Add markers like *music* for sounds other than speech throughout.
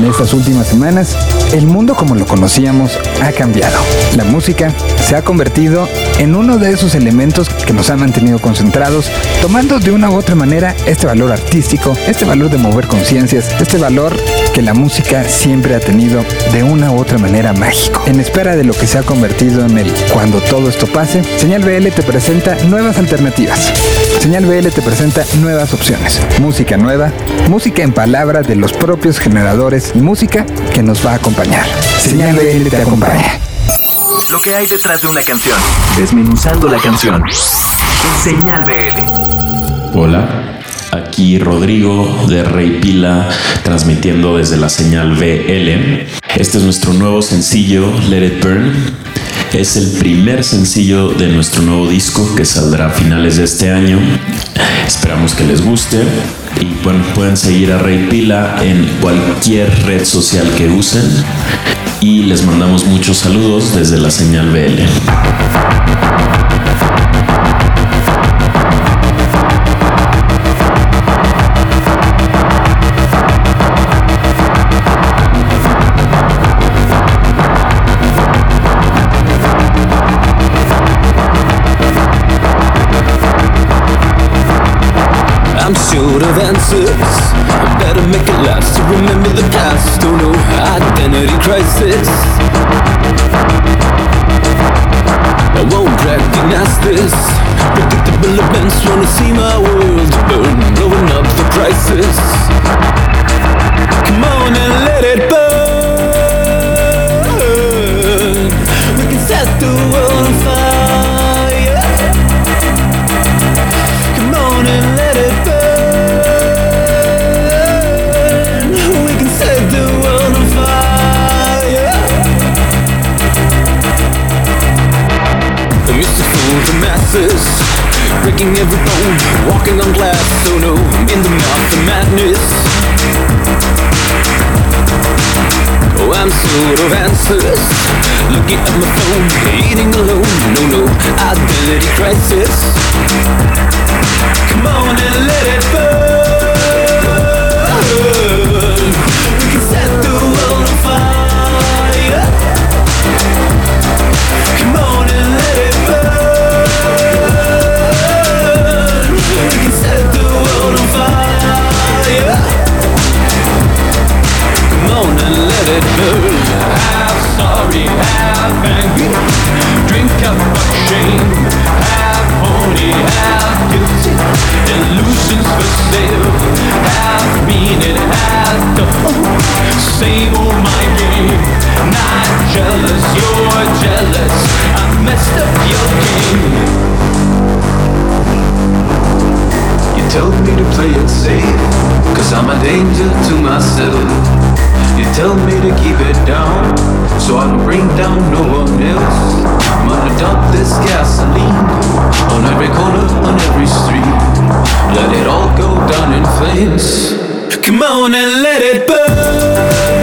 En estas últimas semanas, el mundo como lo conocíamos ha cambiado. La música se ha convertido en uno de esos elementos que nos han mantenido concentrados, tomando de una u otra manera este valor artístico, este valor de mover conciencias, este valor que la música siempre ha tenido de una u otra manera mágico. En espera de lo que se ha convertido en el cuando todo esto pase, Señal BL te presenta nuevas alternativas. Señal BL te presenta nuevas opciones. Música nueva, música en palabras de los propios generadores y música que nos va a acompañar. Señal BL te acompaña. Lo que hay detrás de una canción. Desmenuzando la canción. Señal BL. Hola, aquí Rodrigo de Rey Pila transmitiendo desde la señal BL. Este es nuestro nuevo sencillo, Let It Burn. Es el primer sencillo de nuestro nuevo disco que saldrá a finales de este año. Esperamos que les guste. Y pueden seguir a Rey Pila en cualquier red social que usen. Y les mandamos muchos saludos desde la señal BL. Answers. I better make it last to remember the past. Oh no, identity crisis. I won't recognize this. Predictable events wanna see my world burn, blowing up the prices. Come on and let it burn. We can set the world the masses, breaking every bone, walking on glass. Oh no, in the mouth of madness. Oh, I'm sort of answers. Looking at my phone, eating alone. No, no, identity crisis. Come on and let it burn. It burn. Half sorry, half angry. Drink up of shame. Half horny, half guilty. Illusions for sale. Half mean and half dumb. Same old my game. Not jealous, you're jealous. I messed up your game. You told me to play it safe, cause I'm a danger to myself. You tell me to keep it down, so I don't bring down no one else. I'm gonna dump this gasoline on every corner, on every street. Let it all go down in flames. Come on and let it burn.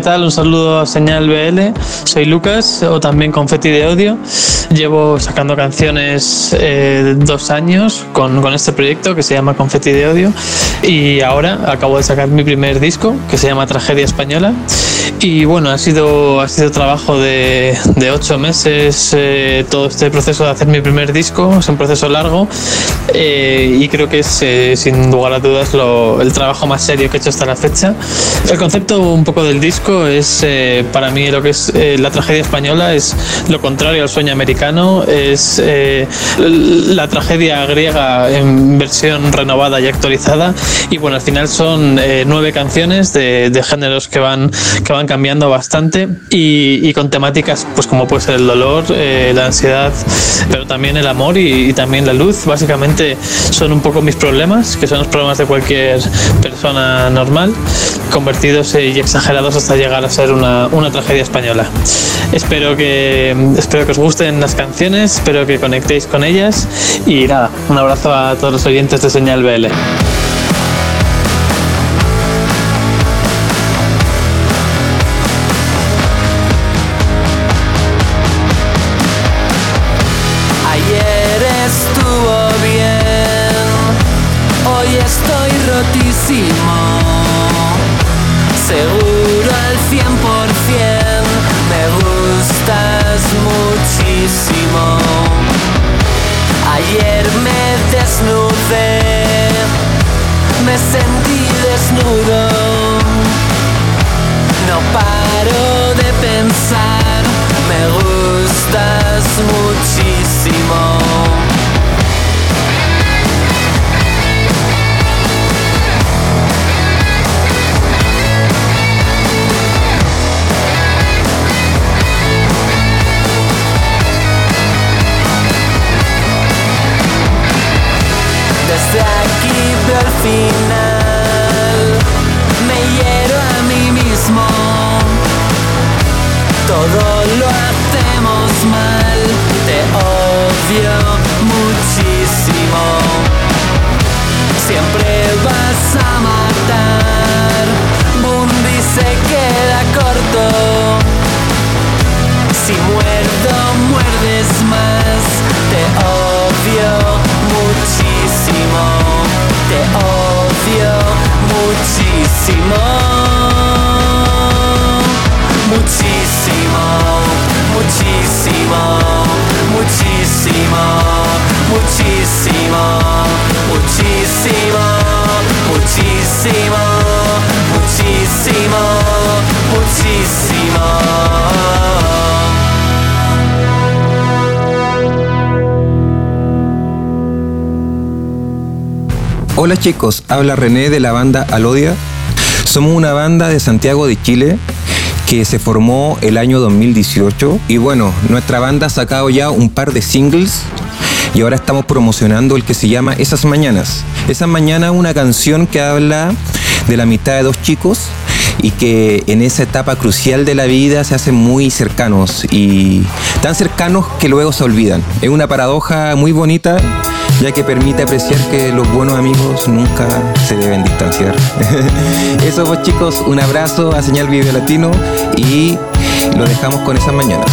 ¿Qué tal? Un saludo a Señal BL. Soy Lucas, o también Confetti de Odio. Llevo sacando canciones eh, dos años con, con este proyecto que se llama Confetti de Odio. Y ahora acabo de sacar mi primer disco que se llama Tragedia Española. Y bueno, ha sido, ha sido trabajo de, de ocho meses eh, todo este proceso de hacer mi primer disco, es un proceso largo eh, y creo que es eh, sin lugar a dudas lo- el trabajo más serio que he hecho hasta la fecha. El concepto un poco del disco es eh, para mí lo que es eh, la tragedia española, es lo contrario al sueño americano, es eh, la tragedia griega en versión renovada y actualizada. Y bueno, al final son nueve canciones de, de géneros que van, que van cambiando bastante y, y con temáticas pues como puede ser el dolor, eh, la ansiedad, pero también el amor y, y también la luz. Básicamente son un poco mis problemas, que son los problemas de cualquier persona normal, convertidos y exagerados hasta llegar a ser una, una tragedia española. Espero que, espero que os gusten las canciones, espero que conectéis con ellas y nada, un abrazo a todos los oyentes de Señal BL. Estuvo bien, hoy estoy rotísimo. Seguro al cien por cien, me gustas muchísimo. Ayer me desnudé, me sentí desnudo. No paro de pensar, me gustas muchísimo. Se queda corto. Si muerdo, muerdes más, te odio muchísimo, te odio muchísimo. Muchísimo, muchísimo, muchísimo, muchísimo, muchísimo, muchísimo, muchísimo, Hola chicos, habla René de la banda Alodia. Somos una banda de Santiago de Chile que se formó el año 2018 y bueno, nuestra banda ha sacado ya un par de singles y ahora estamos promocionando el que se llama Esas Mañanas. Esas Mañanas una canción que habla de la amistad de dos chicos y que en esa etapa crucial de la vida se hacen muy cercanos y tan cercanos que luego se olvidan. Es una paradoja muy bonita ya que permite apreciar que los buenos amigos nunca se deben distanciar. *laughs* Eso pues chicos, un abrazo a Señal Video Latino y lo dejamos con esas mañanas.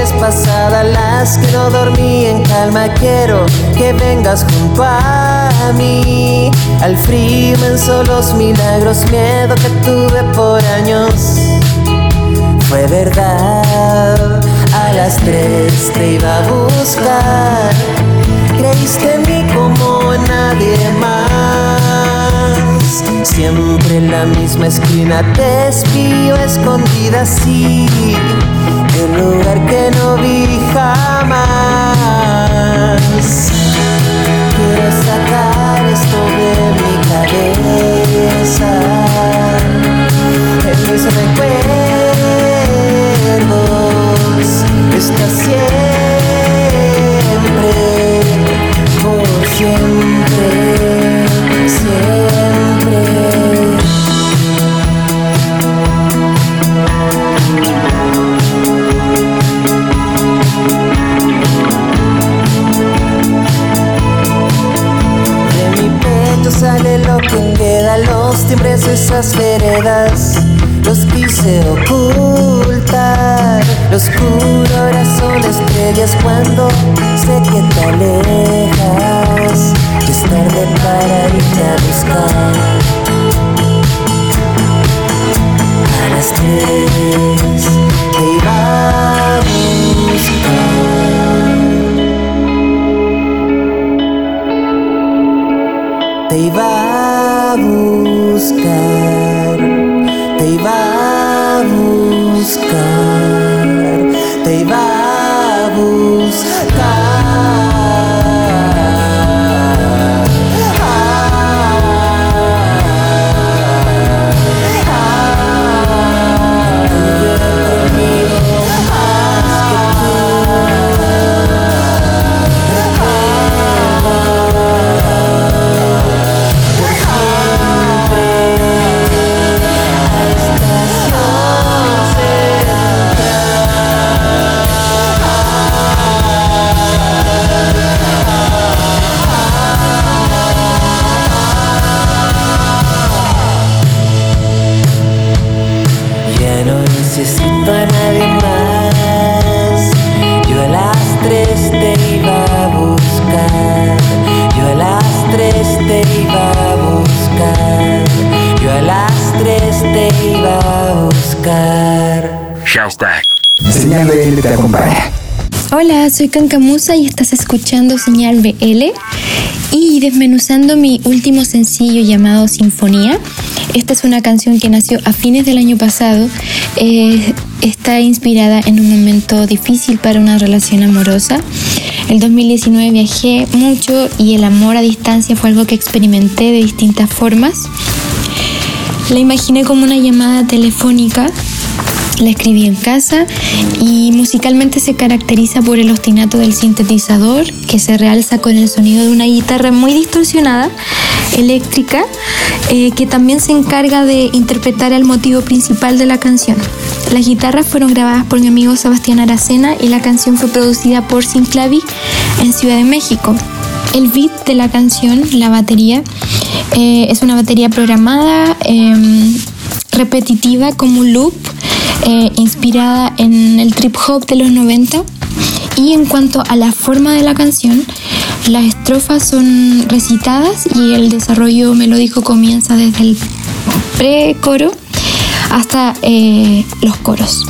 Noches pasadas las que no dormí en calma. Quiero que vengas junto a mí. Al frío inmenso los milagros, miedo que tuve por años. Fue verdad, a las tres te iba a buscar. Creíste en mí como en nadie más. Siempre en la misma esquina te espío escondida así. En lugar que no vi jamás. Quiero sacar esto de mi cabeza. En mis recuerdos está siempre, por siempre, siempre. sale lo que queda, los timbres de esas veredas, los quise ocultar, los oscuro ahora son estrellas cuando sé que te alejas, es tarde para irte a buscar. Soy Cancamusa y estás escuchando Señal BL y desmenuzando mi último sencillo llamado Sinfonía. Esta es una canción que nació a fines del año pasado. Eh, está inspirada en un momento difícil para una relación amorosa. El 2019 viajé mucho y el amor a distancia fue algo que experimenté de distintas formas. La imaginé como una llamada telefónica la escribí en casa y musicalmente se caracteriza por el ostinato del sintetizador que se realza con el sonido de una guitarra muy distorsionada, eléctrica, eh, que también se encarga de interpretar el motivo principal de la canción. Las guitarras fueron grabadas por mi amigo Sebastián Aracena y la canción fue producida por Sinclavi en Ciudad de México. El beat de la canción, la batería, eh, es una batería programada, em, repetitiva como un loop, eh, inspirada en el trip hop de los 90. Y en cuanto a la forma de la canción, las estrofas son recitadas y el desarrollo melódico comienza desde el pre-coro hasta eh, los coros.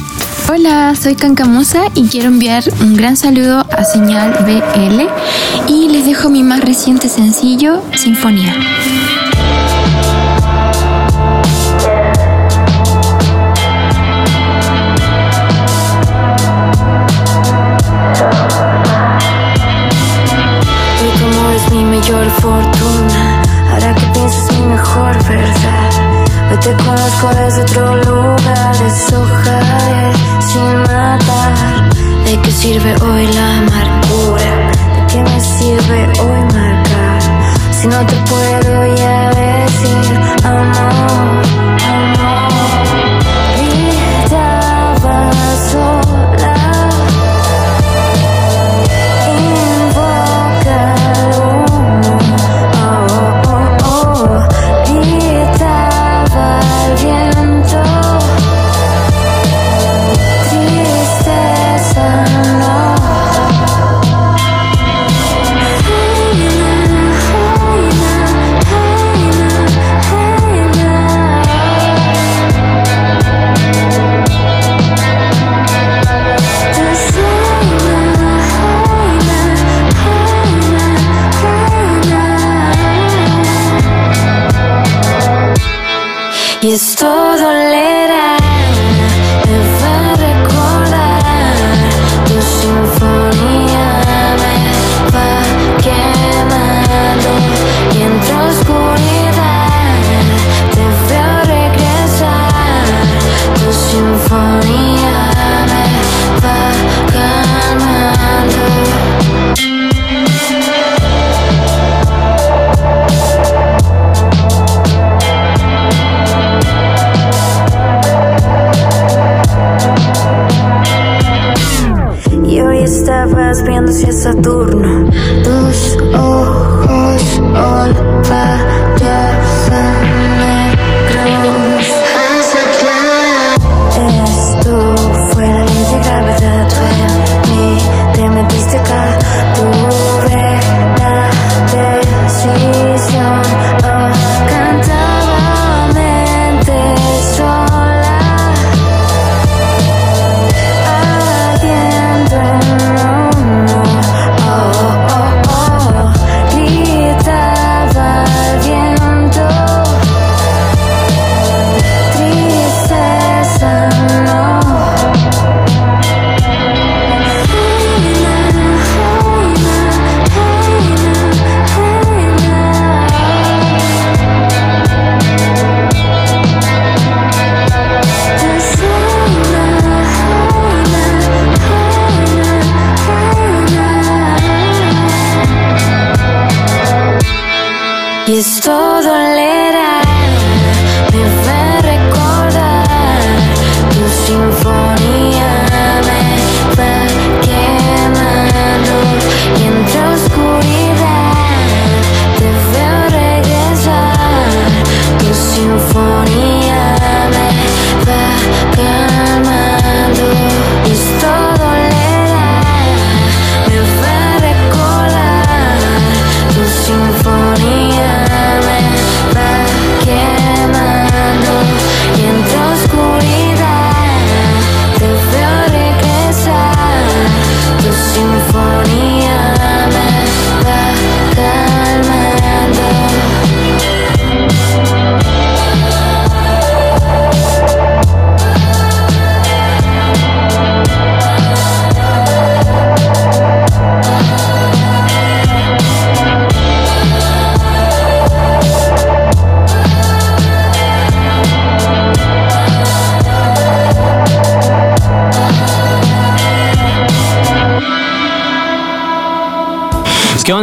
Hola, soy Cancamosa y quiero enviar un gran saludo a Señal BL y les dejo mi más reciente sencillo, Sinfonía. Mayor fortuna, ahora que piensas mi mejor verdad. Hoy te conozco desde otro lugar, deshojaré sin matar. ¿De qué sirve hoy la amargura? ¿De qué me sirve hoy marcar? Si no te puedo Y esto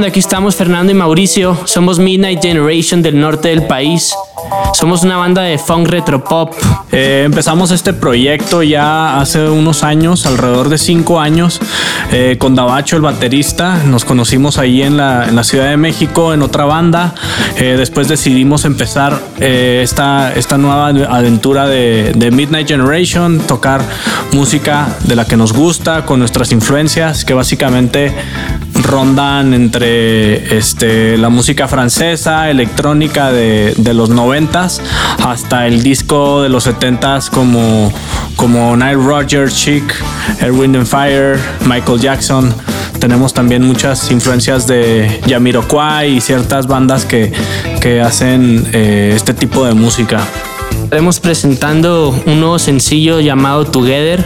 Aquí estamos Fernando y Mauricio. Somos Midnight Generation del norte del país. Somos una banda de funk retropop. Eh, empezamos este proyecto ya hace unos años, alrededor de cinco años, eh, con Dabacho, el baterista. Nos conocimos ahí en la, en la Ciudad de México, en otra banda. Eh, después decidimos empezar eh, esta, esta nueva aventura de, de Midnight Generation, tocar música de la que nos gusta, con nuestras influencias, que básicamente rondan entre este, la música francesa, electrónica de, de los noventas, hasta el disco de los 70s como, como Nile Rodgers, Chic, Erwin and Fire, Michael Jackson. Tenemos también muchas influencias de Jamiroquai y ciertas bandas que, que hacen eh, este tipo de música. Estaremos presentando un nuevo sencillo llamado Together.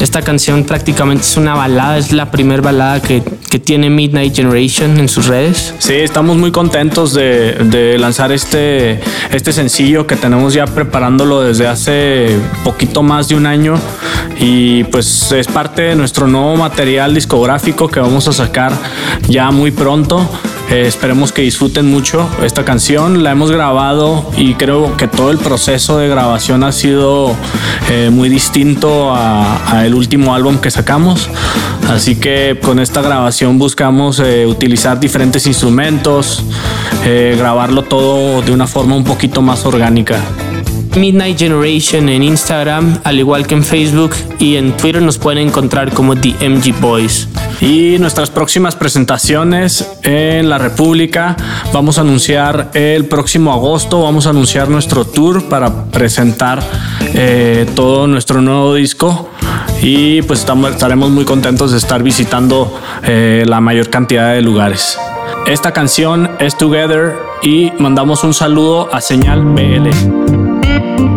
Esta canción prácticamente es una balada, es la primera balada que, que tiene Midnight Generation en sus redes. Sí, estamos muy contentos de, de lanzar este, este sencillo que tenemos ya preparándolo desde hace poquito más de un año y pues es parte de nuestro nuevo material discográfico que vamos a sacar ya muy pronto. Eh, esperemos que disfruten mucho esta canción. La hemos grabado y creo que todo el proceso de grabación ha sido eh, muy distinto a, el último álbum que sacamos. Así que con esta grabación buscamos eh, utilizar diferentes instrumentos, grabarlo todo de una forma un poquito más orgánica. Midnight Generation en Instagram, al igual que en Facebook y en Twitter nos pueden encontrar como The MG Boys. Y nuestras próximas presentaciones en la República, vamos a anunciar el próximo agosto, vamos a anunciar nuestro tour para presentar eh, todo nuestro nuevo disco y pues estamos, estaremos muy contentos de estar visitando eh, la mayor cantidad de lugares. Esta canción es Together y mandamos un saludo a Señal BL. Thank you.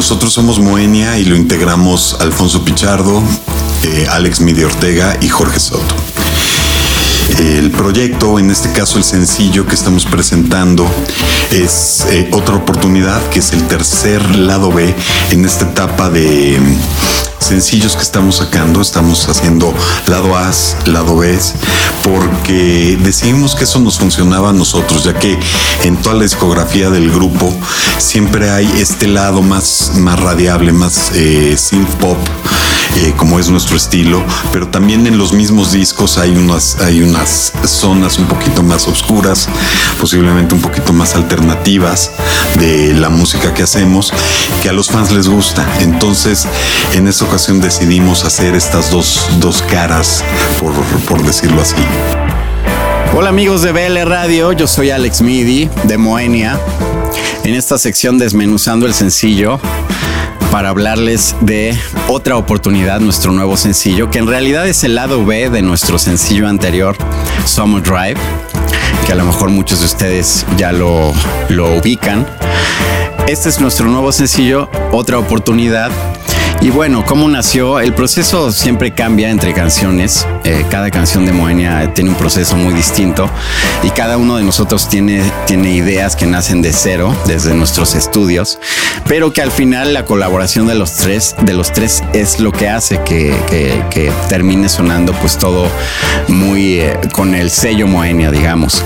Nosotros somos Moenia y lo integramos Alfonso Pichardo, eh, Alex Midi Ortega y Jorge Soto. El proyecto, en este caso el sencillo que estamos presentando, es eh, otra oportunidad, que es el tercer lado B en esta etapa de mm, sencillos que estamos sacando. Estamos haciendo lado A, lado B, porque decidimos que eso nos funcionaba a nosotros, ya que en toda la discografía del grupo siempre hay este lado más, más radiable, más eh, synth pop, eh, como es nuestro estilo, pero también en los mismos discos hay unas, hay unas zonas un poquito más oscuras, posiblemente un poquito más alternativas de la música que hacemos, que a los fans les gusta. Entonces, en esta ocasión decidimos hacer estas dos, dos caras, por, por decirlo así. Hola amigos de BL Radio, yo soy Alex Midi de Moenia. En esta sección desmenuzando el sencillo para hablarles de otra oportunidad, nuestro nuevo sencillo, que en realidad es el lado B de nuestro sencillo anterior, Summer Drive, que a lo mejor muchos de ustedes ya lo, lo ubican. Este es nuestro nuevo sencillo, otra oportunidad. Y bueno, ¿cómo nació? El proceso siempre cambia entre canciones. Eh, cada canción de Moenia tiene un proceso muy distinto y cada uno de nosotros tiene, ideas que nacen de cero, desde nuestros estudios, pero que al final la colaboración de los tres, de los tres es lo que hace que termine sonando pues todo muy eh, con el sello Moenia, digamos.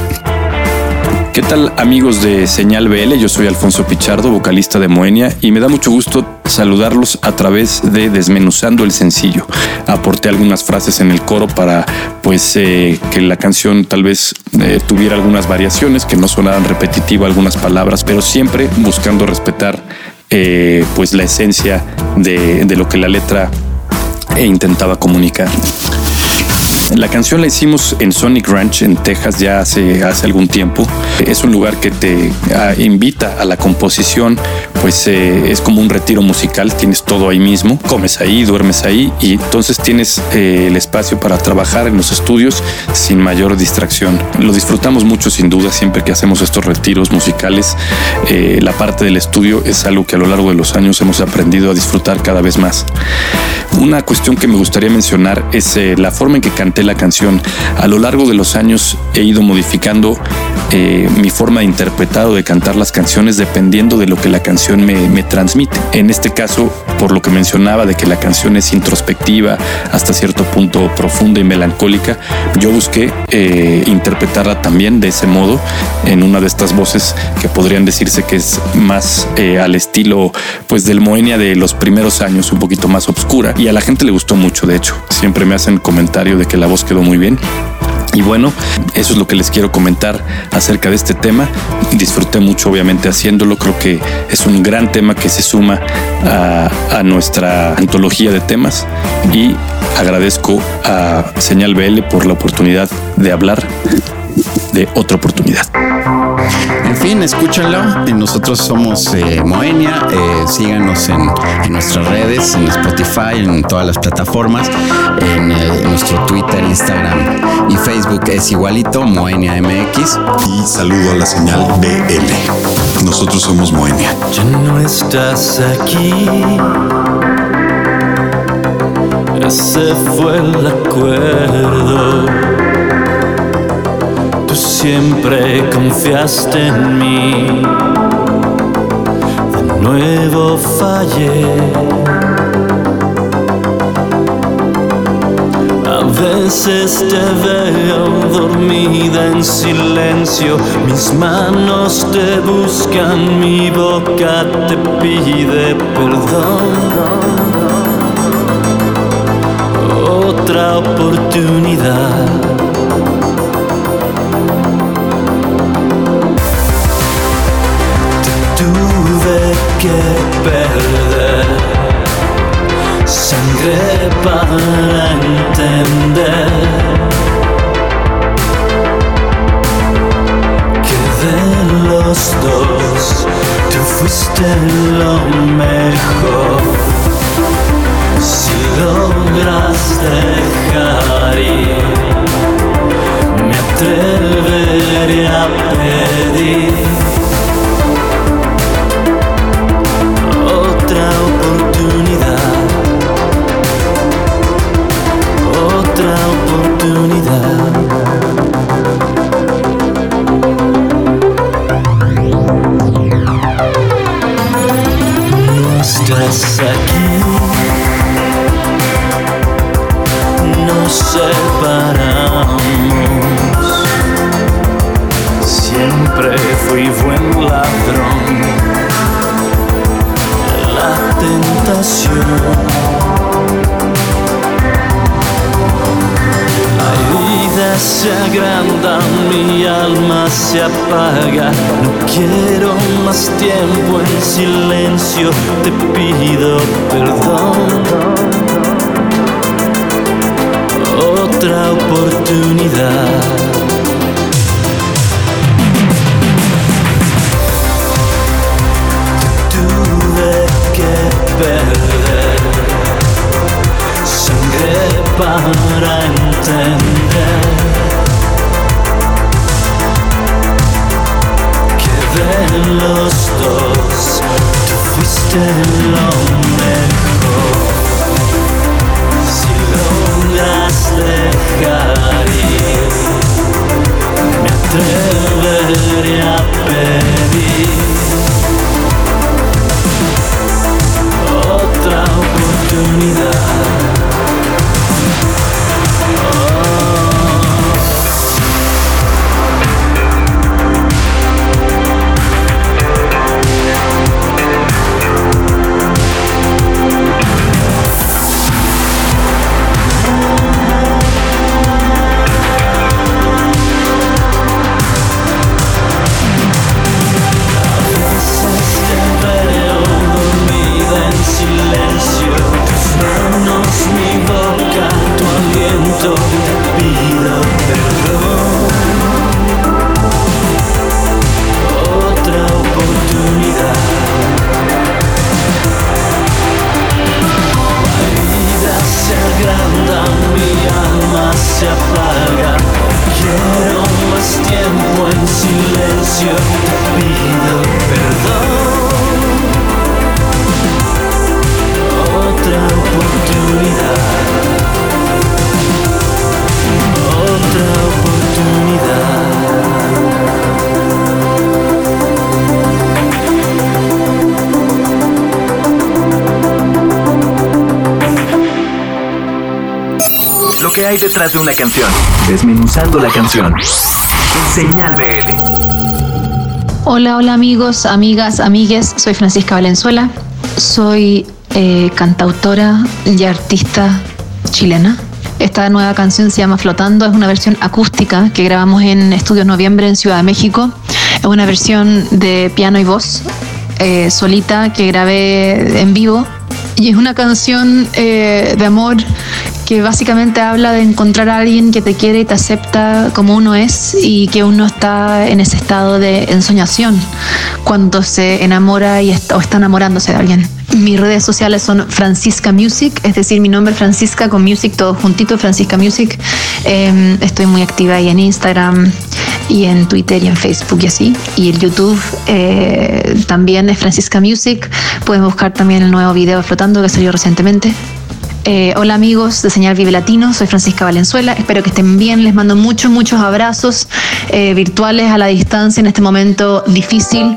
¿Qué tal amigos de Señal BL? Yo soy Alfonso Pichardo, vocalista de Moenia, y me da mucho gusto saludarlos a través de Desmenuzando el sencillo. Aporté algunas frases en el coro para pues eh, que la canción tal vez eh, tuviera algunas variaciones, que no sonaran repetitivas algunas palabras, pero siempre buscando respetar eh, pues la esencia de, lo que la letra intentaba comunicar. La canción la hicimos en Sonic Ranch en Texas ya hace, hace algún tiempo. Es un lugar que te ah, invita a la composición, pues eh, es como un retiro musical, tienes todo ahí mismo, comes ahí, duermes ahí y entonces tienes eh, el espacio para trabajar en los estudios sin mayor distracción. Lo disfrutamos mucho sin duda siempre que hacemos estos retiros musicales. Eh, la parte del estudio es algo que a lo largo de los años hemos aprendido a disfrutar cada vez más. Una cuestión que me gustaría mencionar es la forma en que la canción. A lo largo de los años he ido modificando eh, mi forma de interpretar o de cantar las canciones dependiendo de lo que la canción me, me transmite. En este caso, por lo que mencionaba de que la canción es introspectiva, hasta cierto punto profunda y melancólica, yo busqué eh, interpretarla también de ese modo en una de estas voces que podrían decirse que es más eh, al estilo pues del Moenia de los primeros años, un poquito más oscura y a la gente le gustó mucho, de hecho, siempre me hacen comentario de que la voz quedó muy bien. Y bueno, eso es lo que les quiero comentar acerca de este tema. Disfruté mucho obviamente haciéndolo, creo que es un gran tema que se suma a, a nuestra antología de temas y agradezco a Señal BL por la oportunidad de hablar de otra oportunidad. En fin, escúchenlo. Nosotros somos eh, Moenia. Eh, síganos en, en nuestras redes, en Spotify, en todas las plataformas. En, eh, en nuestro Twitter, Instagram y Facebook es igualito, Moenia MX. Y saludo a la señal BL. Nosotros somos Moenia. Ya no estás aquí. Ese fue el acuerdo. Tú siempre confiaste en mí. De nuevo fallé. A veces te veo dormida en silencio, mis manos te buscan, mi boca te pide perdón. Otra oportunidad. Que perder sangre para entender que de los dos tú fuiste lo mejor. Si logras dejar ir, me atreveré a pedir detrás de una canción. Desmenuzando la canción. Señal BL. Hola, hola amigos, amigas, amigues. Soy Francisca Valenzuela. Soy eh, cantautora y artista chilena. Esta nueva canción se llama Flotando, es una versión acústica que grabamos en Estudios Noviembre en Ciudad de México. Es una versión de piano y voz eh, solita que grabé en vivo. Y es una canción eh, de amor que básicamente habla de encontrar a alguien que te quiere y te acepta como uno es y que uno está en ese estado de ensoñación cuando se enamora y está, o está enamorándose de alguien. Mis redes sociales son Francisca Music, es decir, mi nombre Francisca con Music, todo juntito, Francisca Music. Eh, estoy muy activa ahí en Instagram y en Twitter y en Facebook y así. Y el YouTube eh, también es Francisca Music. Pueden buscar también el nuevo video de Flotando que salió recientemente. Eh, hola amigos de Señal Vive Latino, soy Francisca Valenzuela, espero que estén bien, les mando muchos, muchos abrazos eh, virtuales a la distancia en este momento difícil,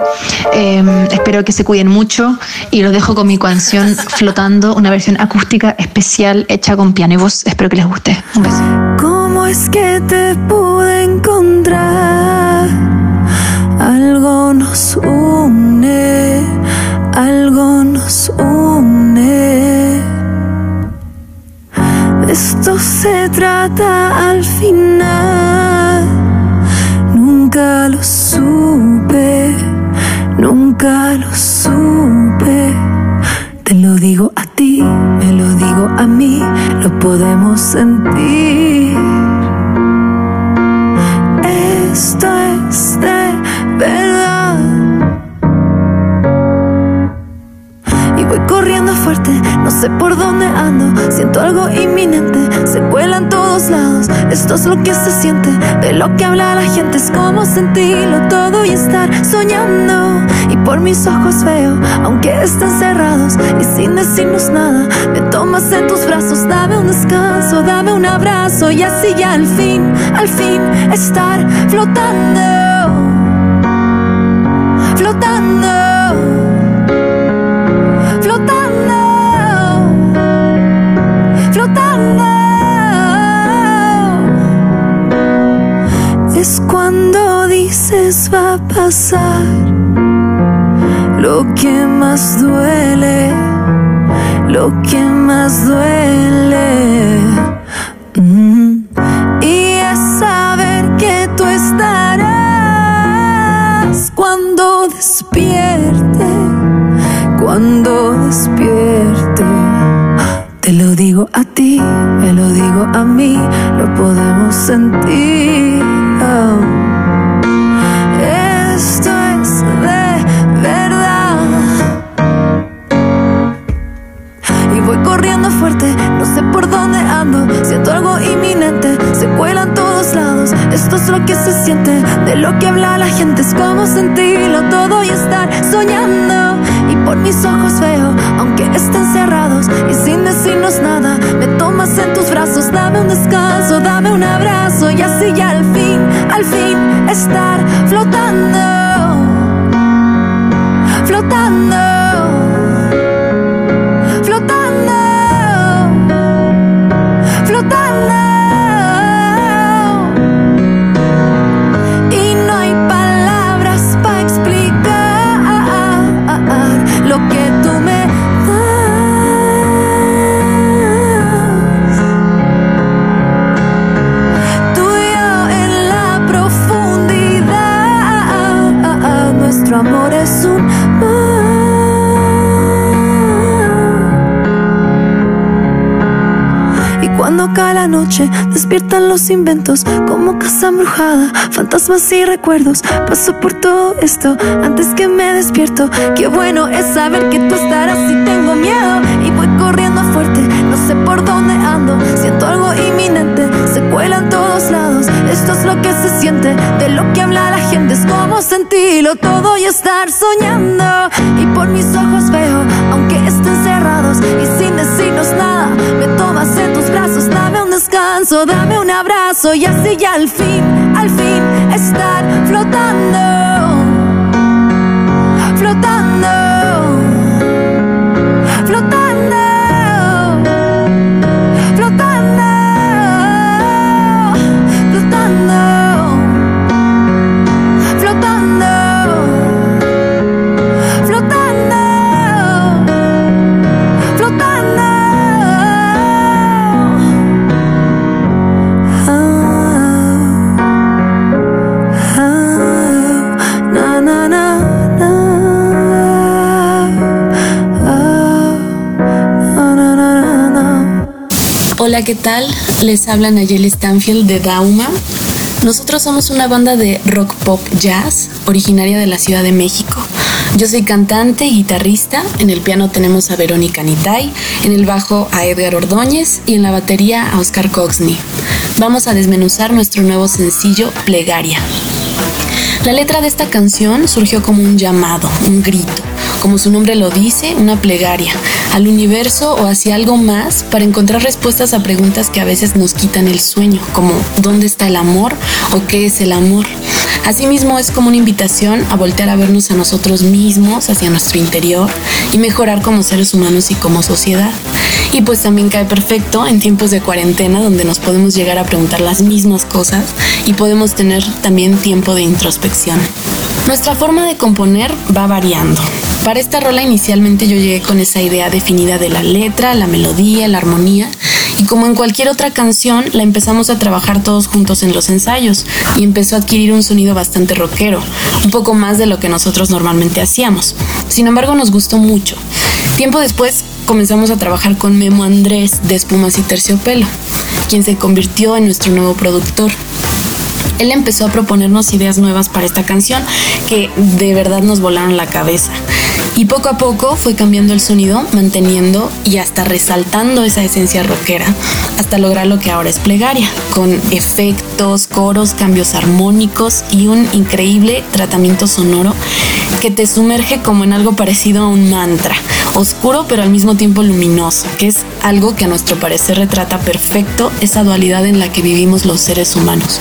Eh, espero que se cuiden mucho y los dejo con mi canción *laughs* Flotando, una versión acústica especial hecha con piano y voz, espero que les guste, un beso. ¿Cómo es que te pude se trata al final. Nunca lo supe, nunca lo supe. Te lo digo a ti, me lo digo a mí, lo podemos. Sé por dónde ando. Siento algo inminente, se cuela en todos lados. Esto es lo que se siente, de lo que habla la gente. Es como sentirlo todo y estar soñando. Y por mis ojos veo, aunque estén cerrados y sin decirnos nada, me tomas en tus brazos. Dame un descanso, dame un abrazo y así ya al fin, al fin estar flotando. Flotando. Va a pasar lo que más duele, lo que más duele. De lo que habla la gente. Es como sentirlo todo y estar soñando. Y por mis ojos veo, aunque estén cerrados y sin decirnos nada, me tomas en tus brazos. Dame un descanso, dame un abrazo y así ya al fin, al fin estar flotando. Flotando. Flotando. Flotando. Cuando cae la noche, despiertan los inventos como casa embrujada, fantasmas y recuerdos. Paso por todo esto antes que me despierto. Qué bueno es saber que tú estarás y tengo miedo. Y voy corriendo fuerte, no sé por dónde ando. Siento algo inminente, se cuela en todos lados. Esto es lo que se siente, de lo que habla la gente. Es como sentirlo todo y estar soñando. Y por mis ojos veo, dame un abrazo y así ya al fin, al fin estar. Flotando. Flotando. Hola, ¿qué tal? Les habla Nayeli Stanfield de Dauma. Nosotros somos una banda de rock pop jazz originaria de la Ciudad de México. Yo soy cantante y guitarrista. En el piano tenemos a Verónica Nitay, en el bajo a Edgar Ordóñez y en la batería a Oscar Coxney. Vamos a desmenuzar nuestro nuevo sencillo Plegaria. La letra de esta canción surgió como un llamado, un grito, como su nombre lo dice, una plegaria, al universo o hacia algo más para encontrar respuestas a preguntas que a veces nos quitan el sueño, como ¿dónde está el amor? o ¿qué es el amor? Asimismo es como una invitación a voltear a vernos a nosotros mismos, hacia nuestro interior y mejorar como seres humanos y como sociedad. Y pues también cae perfecto en tiempos de cuarentena donde nos podemos llegar a preguntar las mismas cosas y podemos tener también tiempo de introspección. Nuestra forma de componer va variando. Para esta rola inicialmente yo llegué con esa idea definida de la letra, la melodía, la armonía y como en cualquier otra canción la empezamos a trabajar todos juntos en los ensayos y empezó a adquirir un sonido bastante rockero, un poco más de lo que nosotros normalmente hacíamos. Sin embargo nos gustó mucho. Tiempo después comenzamos a trabajar con Memo Andrés de Espumas y Terciopelo, quien se convirtió en nuestro nuevo productor. Él empezó a proponernos ideas nuevas para esta canción que de verdad nos volaron la cabeza. Y poco a poco fue cambiando el sonido, manteniendo y hasta resaltando esa esencia rockera, hasta lograr lo que ahora es plegaria, con efectos, coros, cambios armónicos y un increíble tratamiento sonoro que te sumerge como en algo parecido a un mantra, oscuro pero al mismo tiempo luminoso, que es algo que a nuestro parecer retrata perfecto esa dualidad en la que vivimos los seres humanos.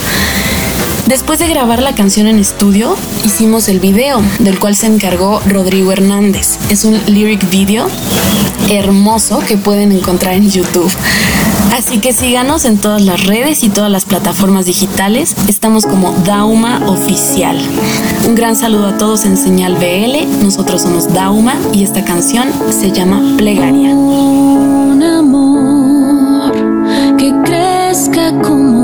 Después de grabar la canción en estudio, hicimos el video, del cual se encargó Rodrigo Hernández. Es un lyric video hermoso que pueden encontrar en YouTube. Así que síganos en todas las redes y todas las plataformas digitales. Estamos como Dauma Oficial. Un gran saludo a todos en Señal BL. Nosotros somos Dauma y esta canción se llama Plegaria. Un amor que crezca como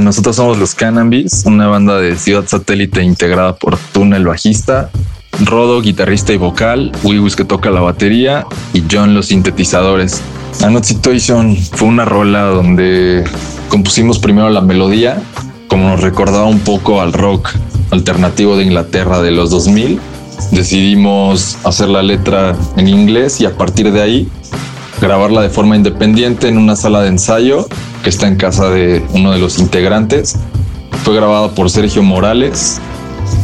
Nosotros somos los Cannabis, una banda de ciudad satélite integrada por Tuna, el bajista, Rodo, guitarrista y vocal, Wiwis que toca la batería y John los sintetizadores. A Not Situation fue una rola donde compusimos primero la melodía, como nos recordaba un poco al rock alternativo de Inglaterra de los 2000. Decidimos hacer la letra en inglés y a partir de ahí grabarla de forma independiente en una sala de ensayo que está en casa de uno de los integrantes. Fue grabada por Sergio Morales.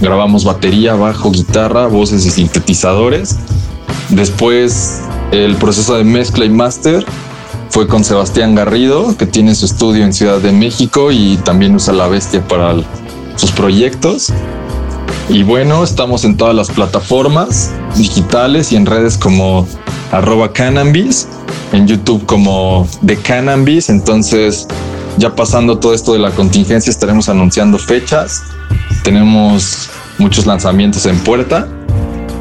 Grabamos batería, bajo, guitarra, voces y sintetizadores. Después el proceso de mezcla y máster fue con Sebastián Garrido, que tiene su estudio en Ciudad de México y también usa la bestia para sus proyectos. Y bueno, estamos en todas las plataformas digitales y en redes como arroba cannabis, en YouTube como The Cannabis. Entonces, ya pasando todo esto de la contingencia, estaremos anunciando fechas. Tenemos muchos lanzamientos en puerta.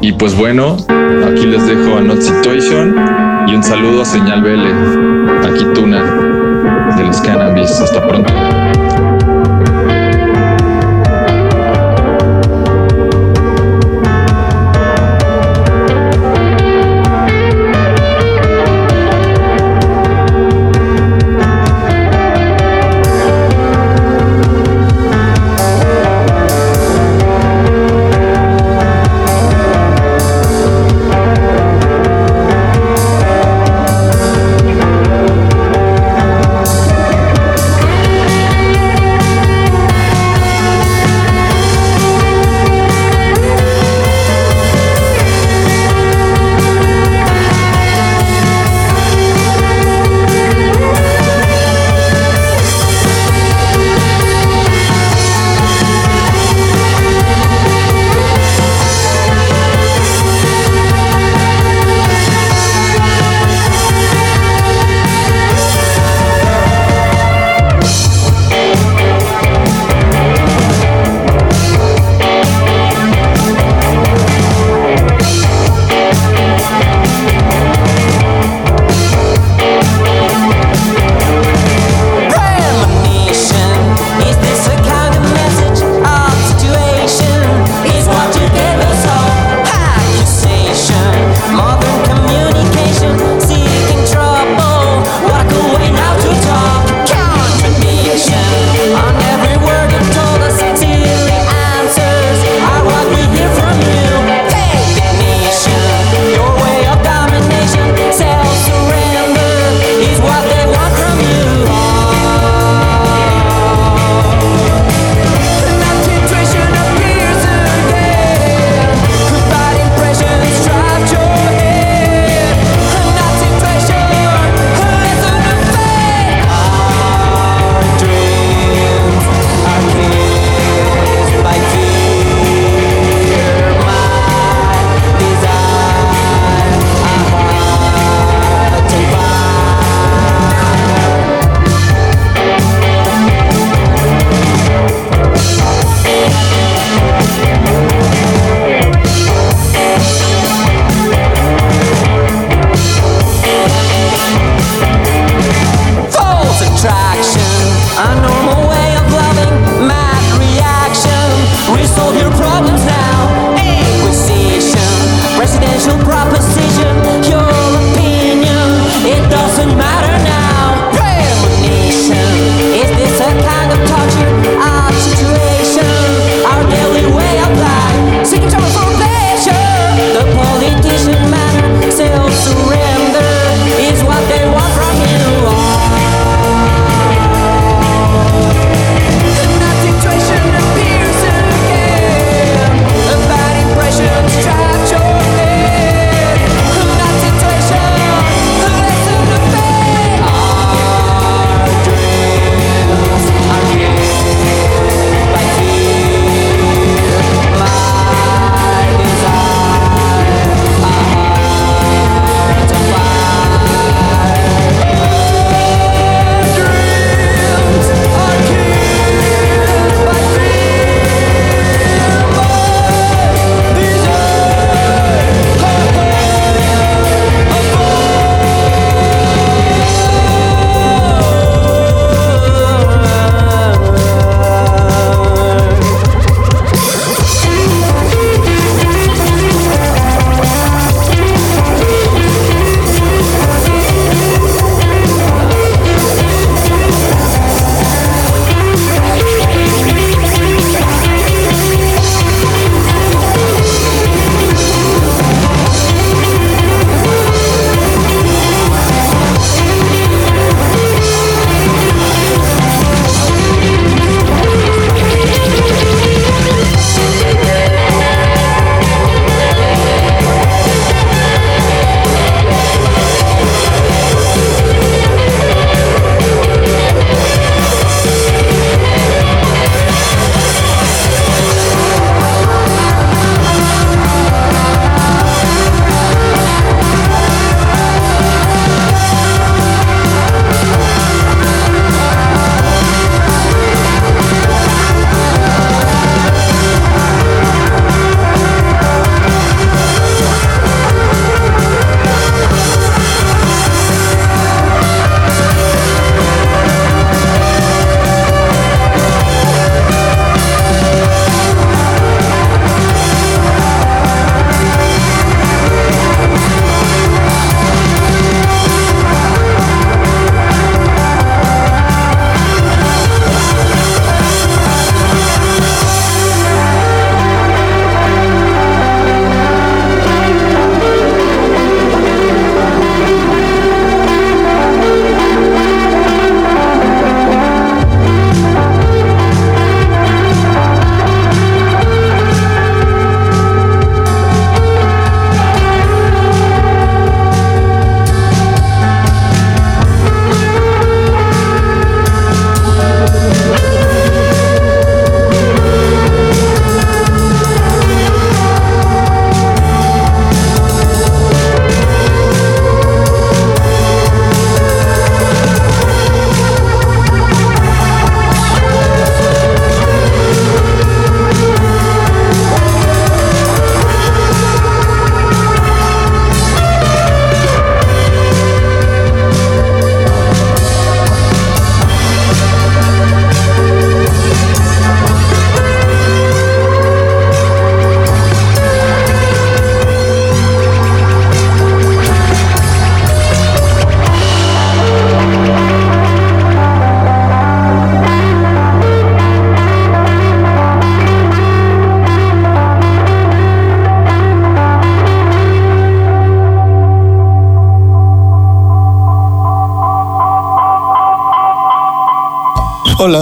Y pues bueno, aquí les dejo a Not Situation y un saludo a Señal BL. Aquí Tuna de los Cannabis. Hasta pronto.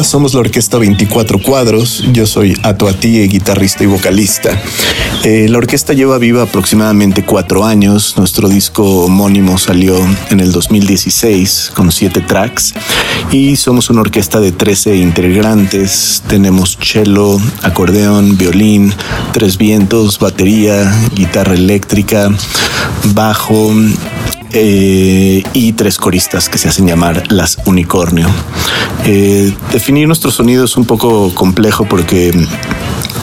Somos la Orquesta 24 Cuadros. Yo soy Ato Atie, guitarrista y vocalista. Eh, la orquesta lleva viva aproximadamente cuatro años. Nuestro disco homónimo salió en el 2016 con siete tracks y somos una orquesta de 13 integrantes. Tenemos cello, acordeón, violín, tres vientos, batería, guitarra eléctrica, bajo, eh, y tres coristas que se hacen llamar las unicornio. Eh, definir nuestro sonido es un poco complejo porque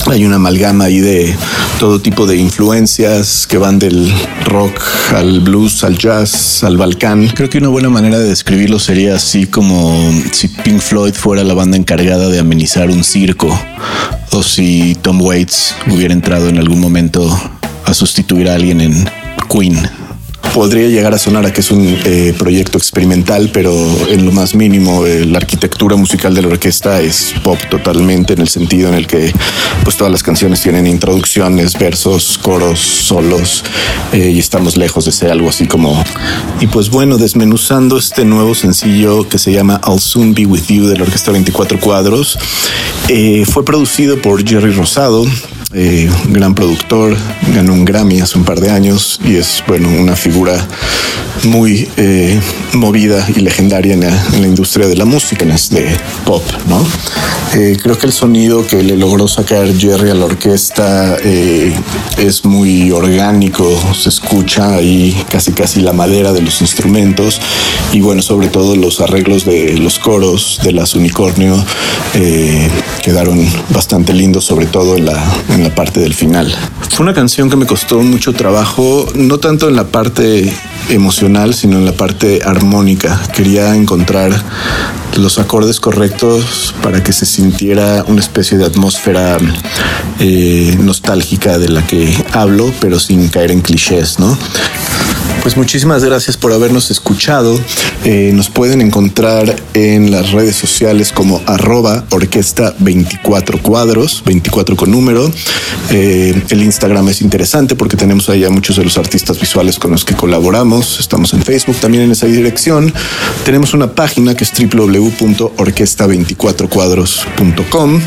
hay una amalgama ahí de todo tipo de influencias que van del rock al blues, al jazz, al balcán. Creo que una buena manera de describirlo sería así como si Pink Floyd fuera la banda encargada de amenizar un circo o si Tom Waits hubiera entrado en algún momento a sustituir a alguien en Queen podría llegar a sonar a que es un eh, proyecto experimental, pero en lo más mínimo eh, la arquitectura musical de la orquesta es pop totalmente en el sentido en el que pues todas las canciones tienen introducciones, versos, coros, solos eh, y estamos lejos de ser algo así como y pues bueno desmenuzando este nuevo sencillo que se llama I'll Soon Be With You de la orquesta 24 cuadros fue producido por Jerry Rosado eh, gran productor, ganó un Grammy hace un par de años y es, bueno, una figura muy eh, movida y legendaria en la, industria de la música, en este pop, ¿no? Eh, creo que el sonido que le logró sacar Jerry a la orquesta es muy orgánico, se escucha ahí casi casi la madera de los instrumentos y bueno, sobre todo los arreglos de los coros de las unicornio quedaron bastante lindos, sobre todo en la, en la parte del final. Fue una canción que me costó mucho trabajo, no tanto en la parte emocional, sino en la parte armónica. Quería encontrar los acordes correctos para que se sintiera una especie de atmósfera eh, nostálgica de la que hablo, pero sin caer en clichés, ¿no? Pues muchísimas gracias por habernos escuchado. Eh, nos pueden encontrar en las redes sociales como arroba orquesta 24 cuadros, 24 con número. Eh, el Instagram es interesante porque tenemos allá muchos de los artistas visuales con los que colaboramos. Estamos en Facebook también en esa dirección. Tenemos una página que es www.orquesta24cuadros.com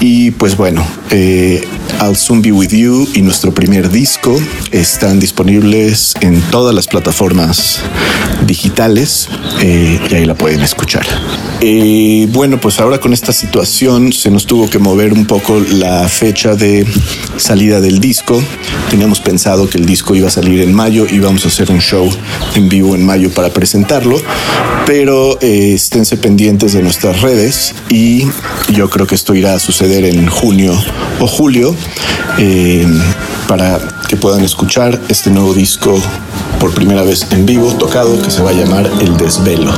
y pues bueno, eh, I'll Soon Be With You y nuestro primer disco están disponibles en todas las plataformas digitales eh, y ahí la pueden escuchar. Eh, bueno, pues ahora con esta situación se nos tuvo que mover un poco la fecha de salida del disco. Teníamos pensado que el disco iba a salir en mayo y vamos a hacer un show en vivo en mayo para presentarlo, pero eh, esténse pendientes de nuestras redes y yo creo que esto irá a suceder en junio o julio eh, para que puedan escuchar este nuevo disco por primera vez en vivo tocado que se va a llamar El Desvelo.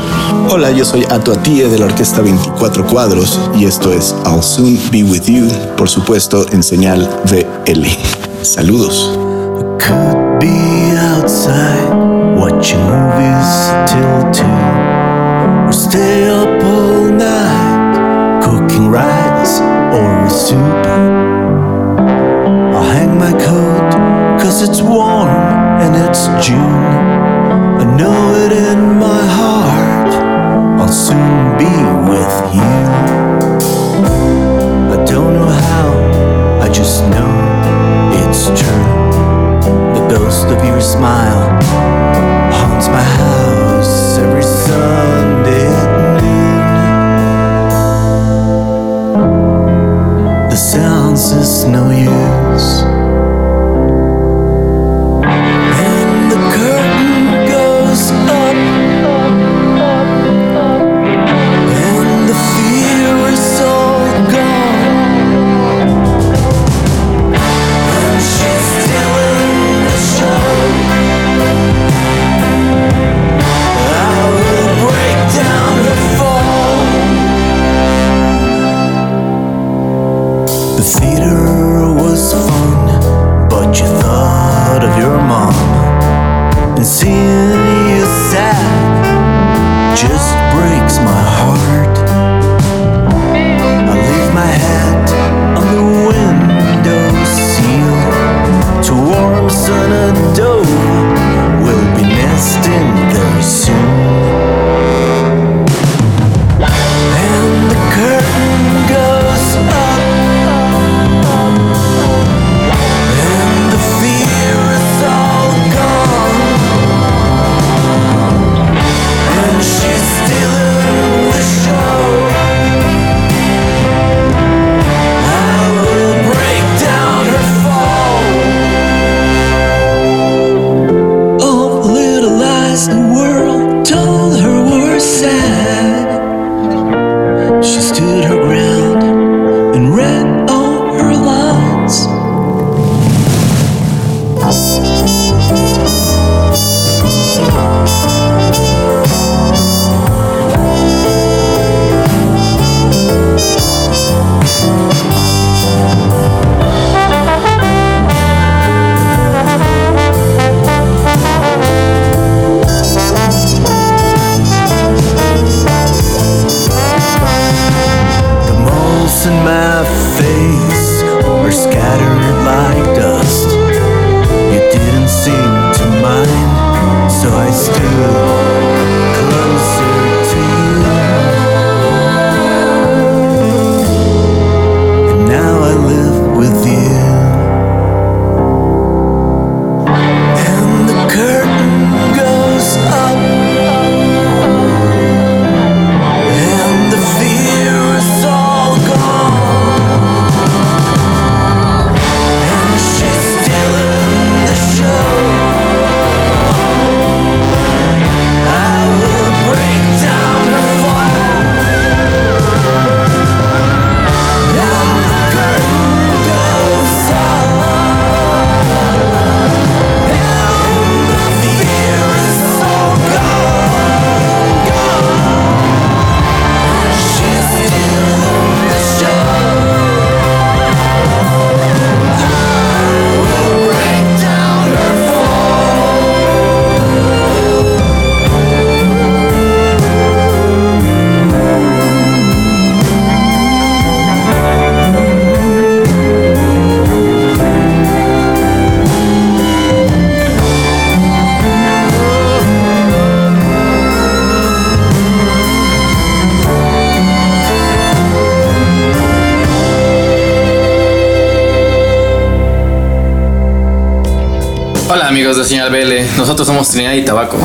Hola, yo soy Ato Atie de la Orquesta 24 Cuadros y esto es I'll Soon Be With You, por supuesto en señal VL. Saludos. Could be outside watching movies till two. Or stay up all night cooking rice or soup. I'll hang my coat cause it's warm it's June. I know it in my heart. I'll soon be with you. I don't know how, I just know it's true. The ghost of your smile haunts my house every Sunday at noon. The silence is no use. Nosotros somos Trinidad y Tabaco.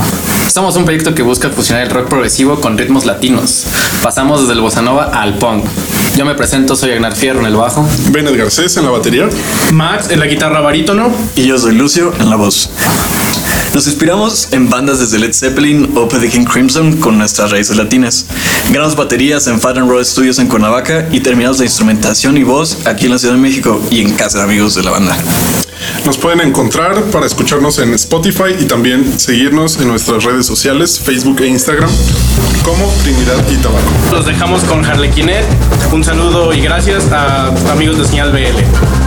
Somos un proyecto que busca fusionar el rock progresivo con ritmos latinos. Pasamos desde el bossa nova al punk. Yo me presento, soy Agnar Fierro en el bajo. Bennett Garcés en la batería. Max en la guitarra barítono. Y yo soy Lucio en la voz. Nos inspiramos en bandas desde Led Zeppelin o The King Crimson con nuestras raíces latinas. Grabamos baterías en Fat and Road Studios en Cuernavaca y terminamos la instrumentación y voz aquí en la Ciudad de México y en casa de amigos de la banda. Nos pueden encontrar para escucharnos en Spotify y también seguirnos en nuestras redes sociales, Facebook e Instagram, como Trinidad y Tabaco. Los dejamos con Harlequinet. Un saludo y gracias a amigos de Señal BL.